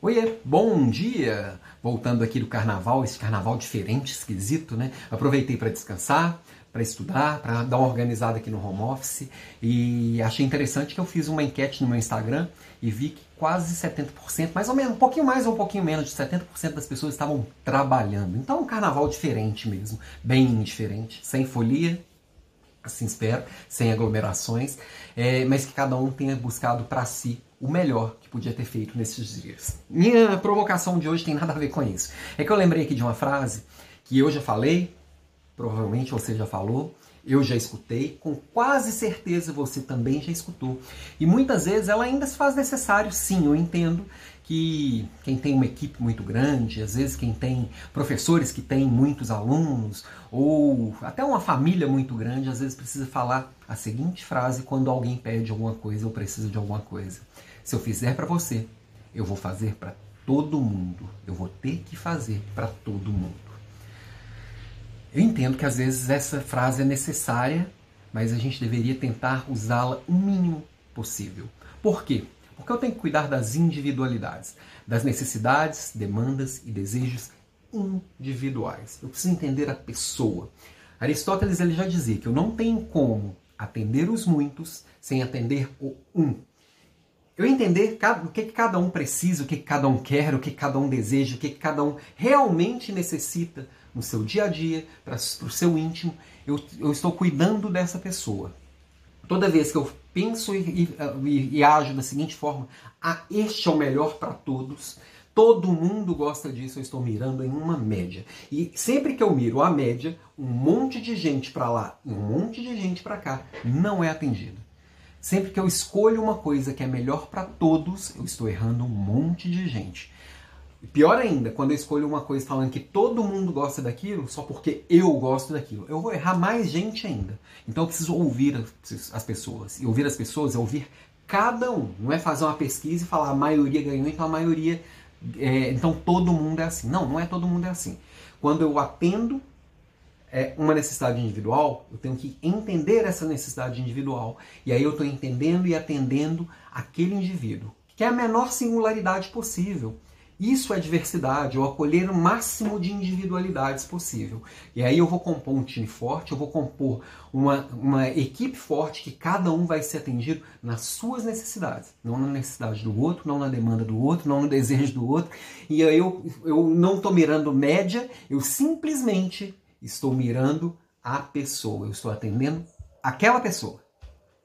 Oiê, bom dia! Voltando aqui do carnaval, esse carnaval diferente, esquisito, né? Aproveitei para descansar, para estudar, para dar uma organizada aqui no home office e achei interessante que eu fiz uma enquete no meu Instagram e vi que quase 70%, mais ou menos, um pouquinho mais ou um pouquinho menos de 70% das pessoas estavam trabalhando. Então, um carnaval diferente mesmo, bem diferente, sem folia, assim espero, sem aglomerações, é, mas que cada um tenha buscado para si o melhor que podia ter feito nesses dias. Minha provocação de hoje tem nada a ver com isso. É que eu lembrei aqui de uma frase que eu já falei, provavelmente você já falou, eu já escutei, com quase certeza você também já escutou. E muitas vezes ela ainda se faz necessário, sim, eu entendo que quem tem uma equipe muito grande, às vezes quem tem professores que têm muitos alunos, ou até uma família muito grande, às vezes precisa falar a seguinte frase quando alguém pede alguma coisa ou precisa de alguma coisa. Se eu fizer para você, eu vou fazer para todo mundo. Eu vou ter que fazer para todo mundo. Eu entendo que às vezes essa frase é necessária, mas a gente deveria tentar usá-la o mínimo possível. Por quê? Porque eu tenho que cuidar das individualidades, das necessidades, demandas e desejos individuais. Eu preciso entender a pessoa. Aristóteles ele já dizia que eu não tenho como atender os muitos sem atender o um. Eu entender o que cada um precisa, o que cada um quer, o que cada um deseja, o que cada um realmente necessita no seu dia a dia, para o seu íntimo, eu, eu estou cuidando dessa pessoa. Toda vez que eu penso e, e, e ajo da seguinte forma: ah, este é o melhor para todos, todo mundo gosta disso, eu estou mirando em uma média. E sempre que eu miro a média, um monte de gente para lá e um monte de gente para cá não é atendido. Sempre que eu escolho uma coisa que é melhor para todos, eu estou errando um monte de gente. Pior ainda, quando eu escolho uma coisa falando que todo mundo gosta daquilo, só porque eu gosto daquilo, eu vou errar mais gente ainda. Então eu preciso ouvir as pessoas. E ouvir as pessoas é ouvir cada um. Não é fazer uma pesquisa e falar a maioria ganhou, então a maioria. É, então todo mundo é assim. Não, não é todo mundo é assim. Quando eu atendo é, uma necessidade individual, eu tenho que entender essa necessidade individual. E aí eu estou entendendo e atendendo aquele indivíduo, que é a menor singularidade possível. Isso é diversidade, eu acolher o máximo de individualidades possível. E aí eu vou compor um time forte, eu vou compor uma, uma equipe forte que cada um vai ser atendido nas suas necessidades. Não na necessidade do outro, não na demanda do outro, não no desejo do outro. E aí eu, eu não estou mirando média, eu simplesmente estou mirando a pessoa, eu estou atendendo aquela pessoa.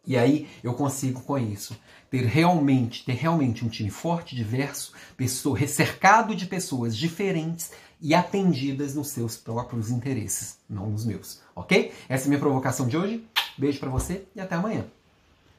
E aí eu consigo com isso ter realmente, ter realmente um time forte, diverso, pessoa, cercado de pessoas diferentes e atendidas nos seus próprios interesses, não nos meus, ok? Essa é a minha provocação de hoje. Beijo para você e até amanhã.